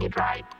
You it right.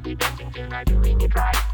be dancing tonight, doing it right.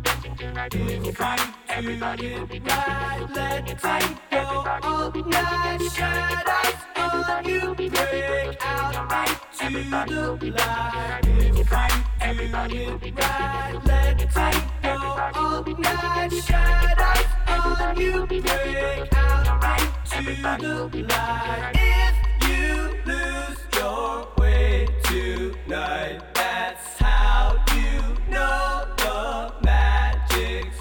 right. Everybody it right. Everybody will be dancing and be feeling it right. Everybody will be dancing and we're feeling alright. Everybody will be dancing tonight. If you lose your way tonight,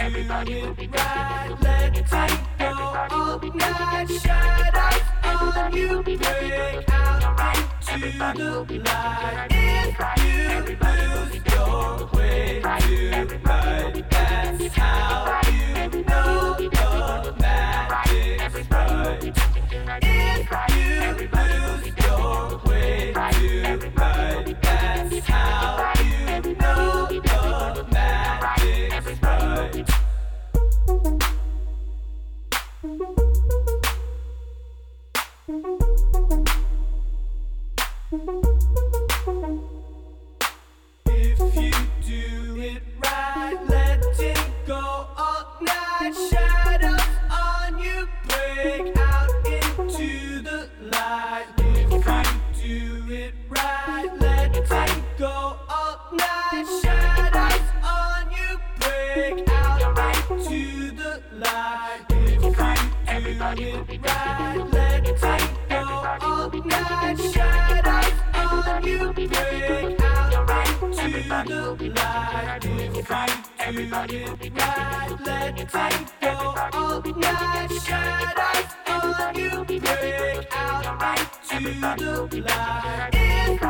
Everybody will be dancing and we're feeling it right. Everybody will be dancing and be feeling it right. And we're feeling alright. Everybody will be dancing If If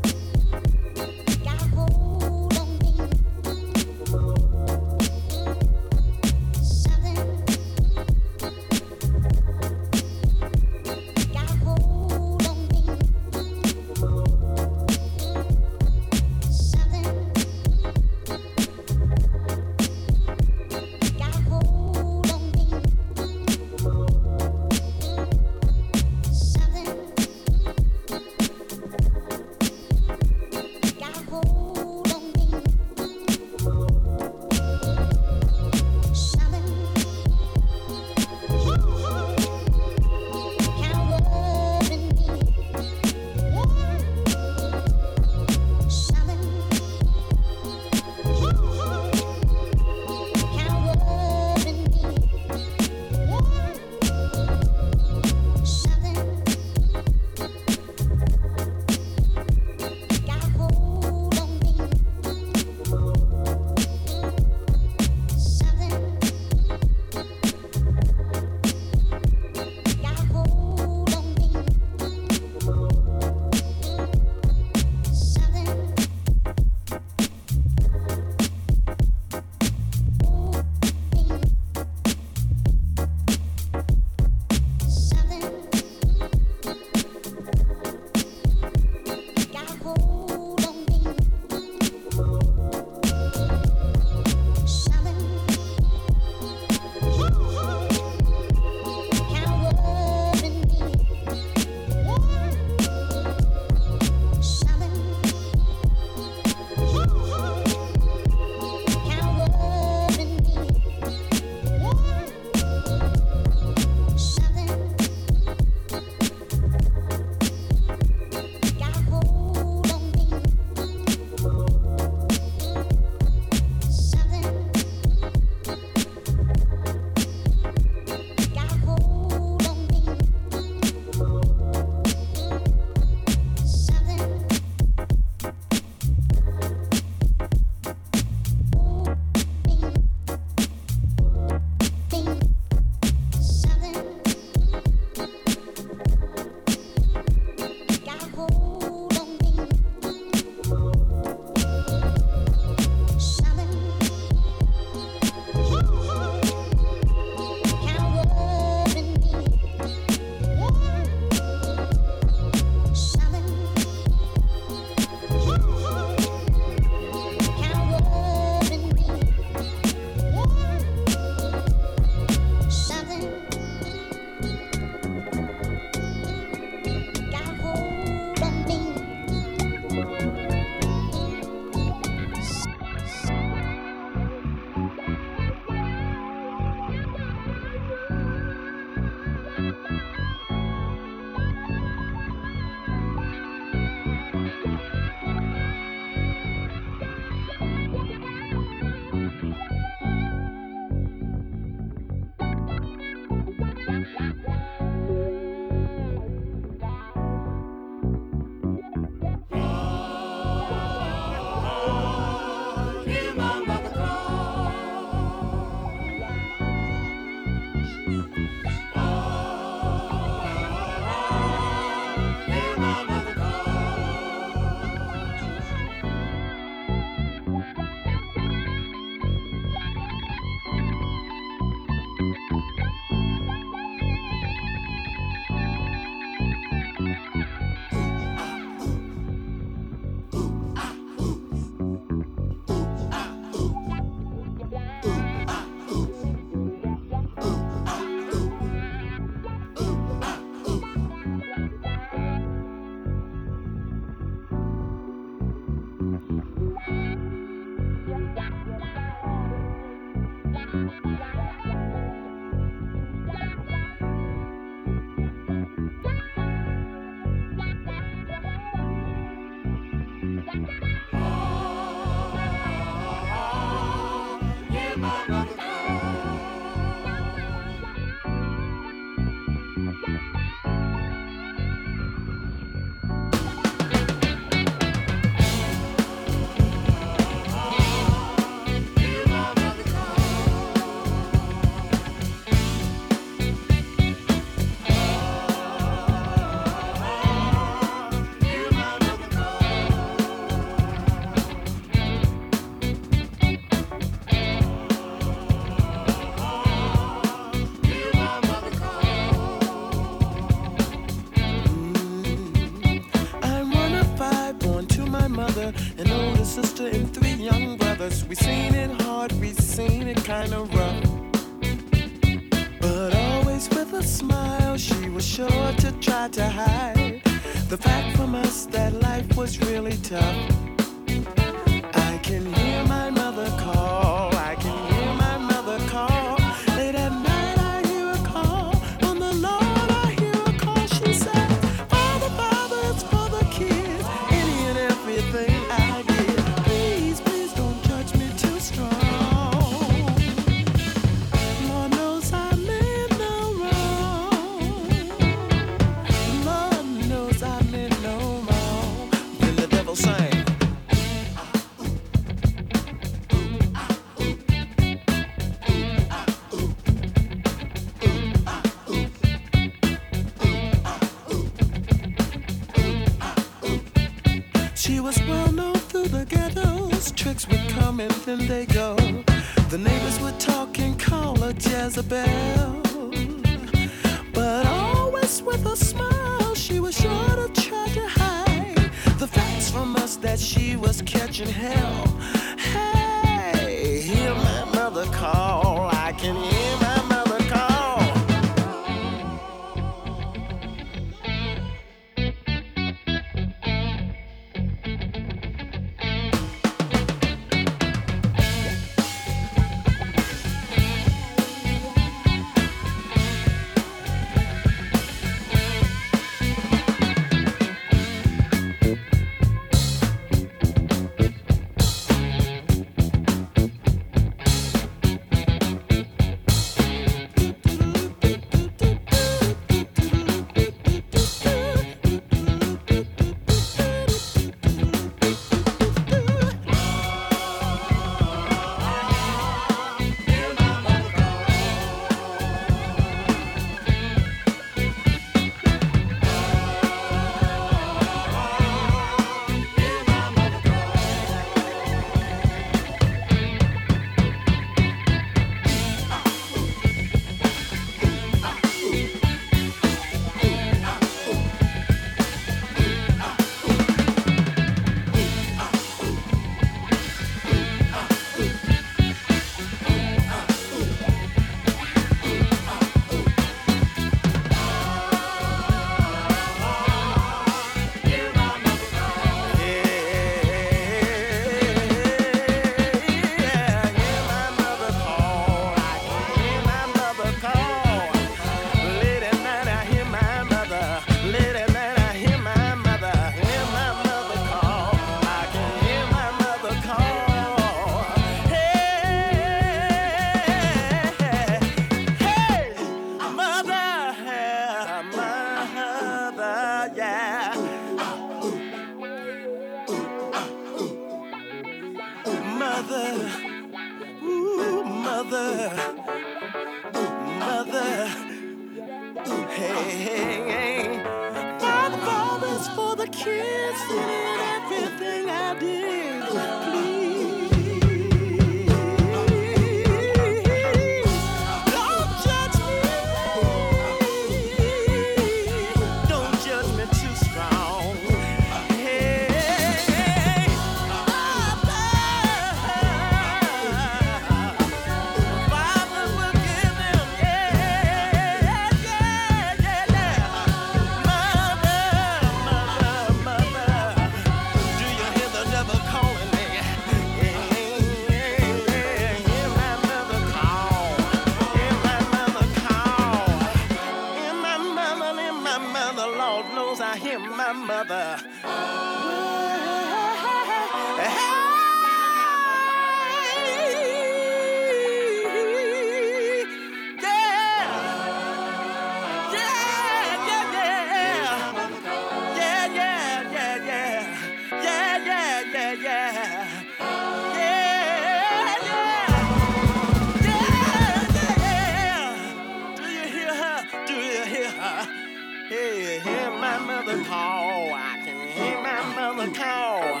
Hey, hear my mother call. I can hear my mother call.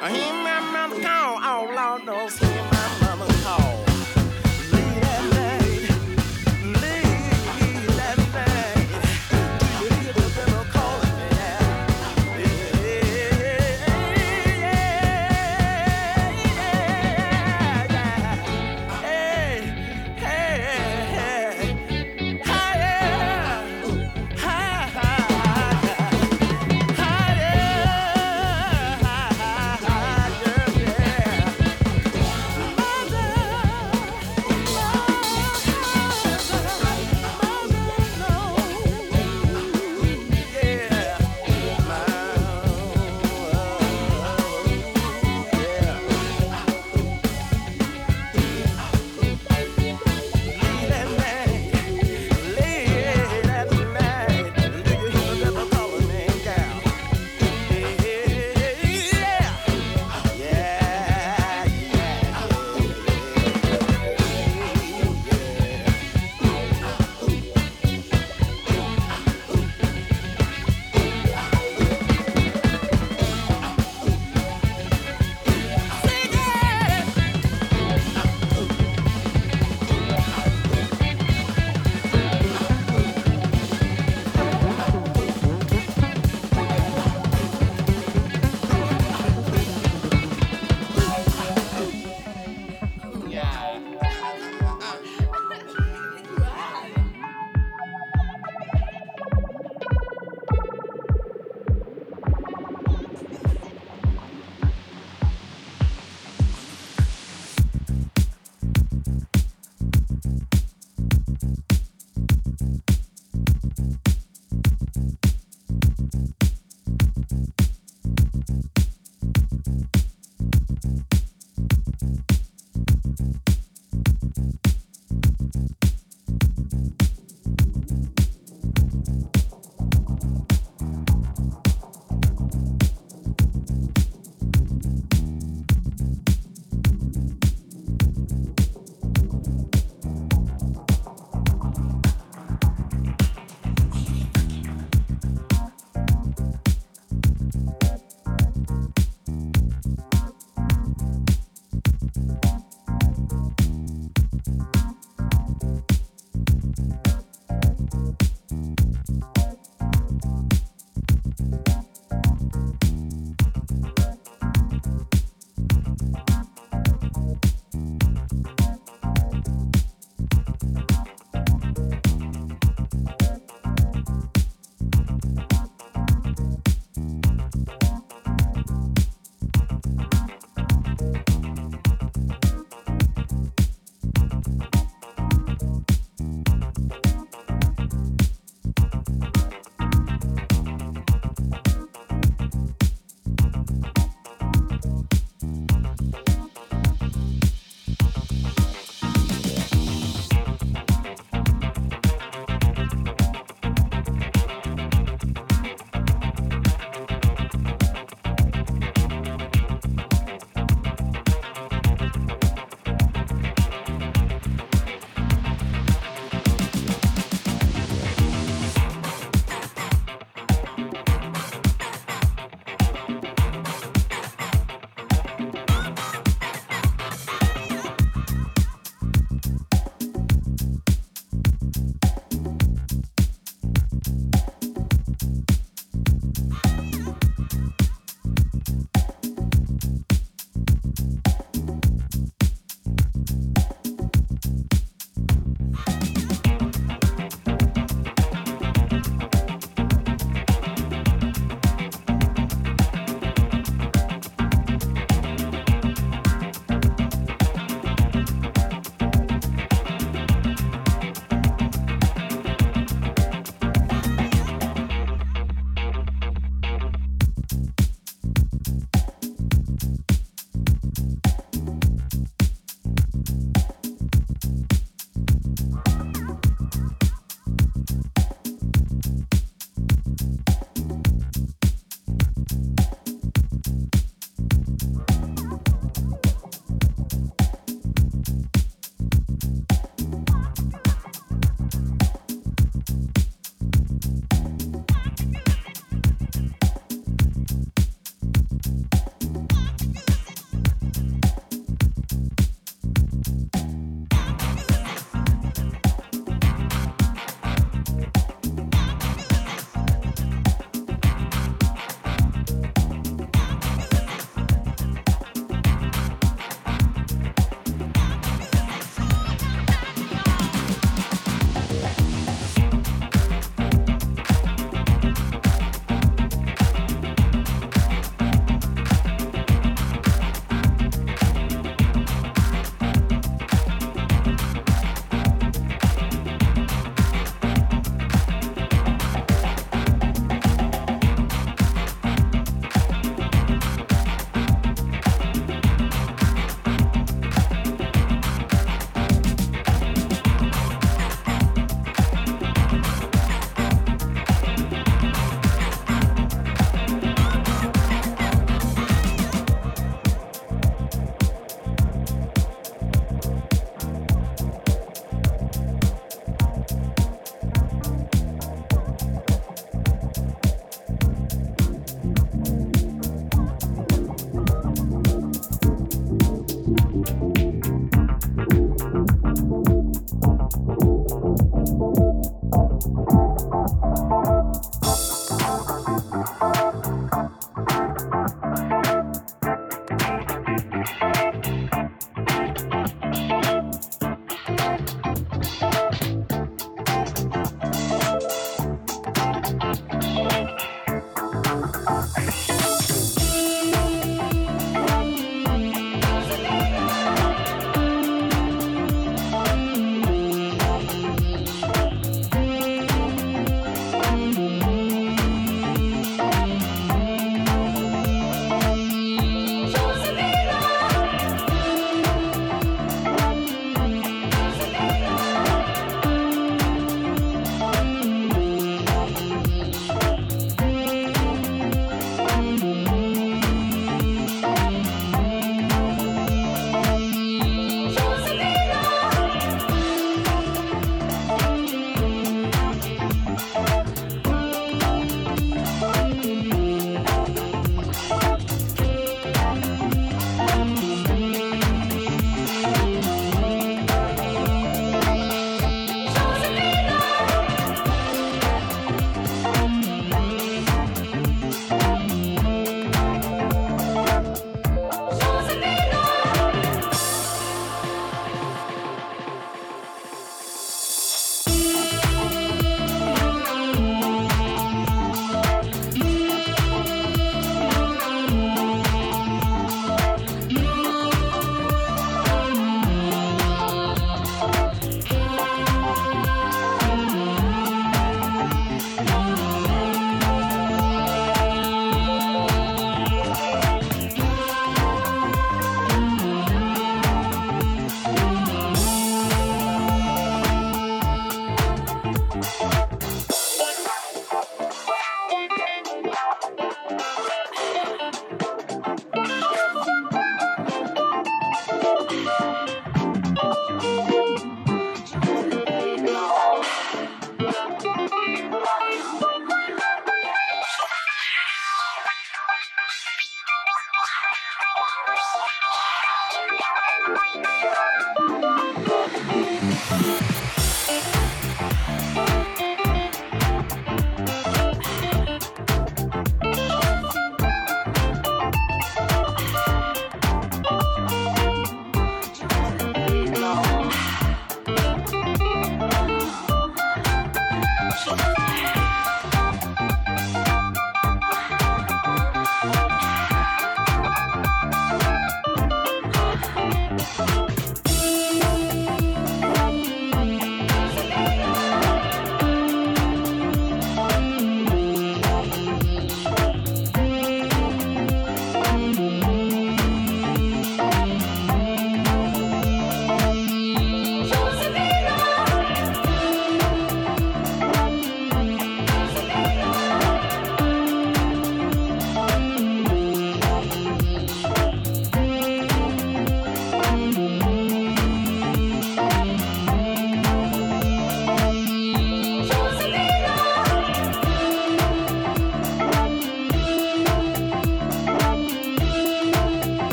I hear my mother call. Oh, Lord knows hear my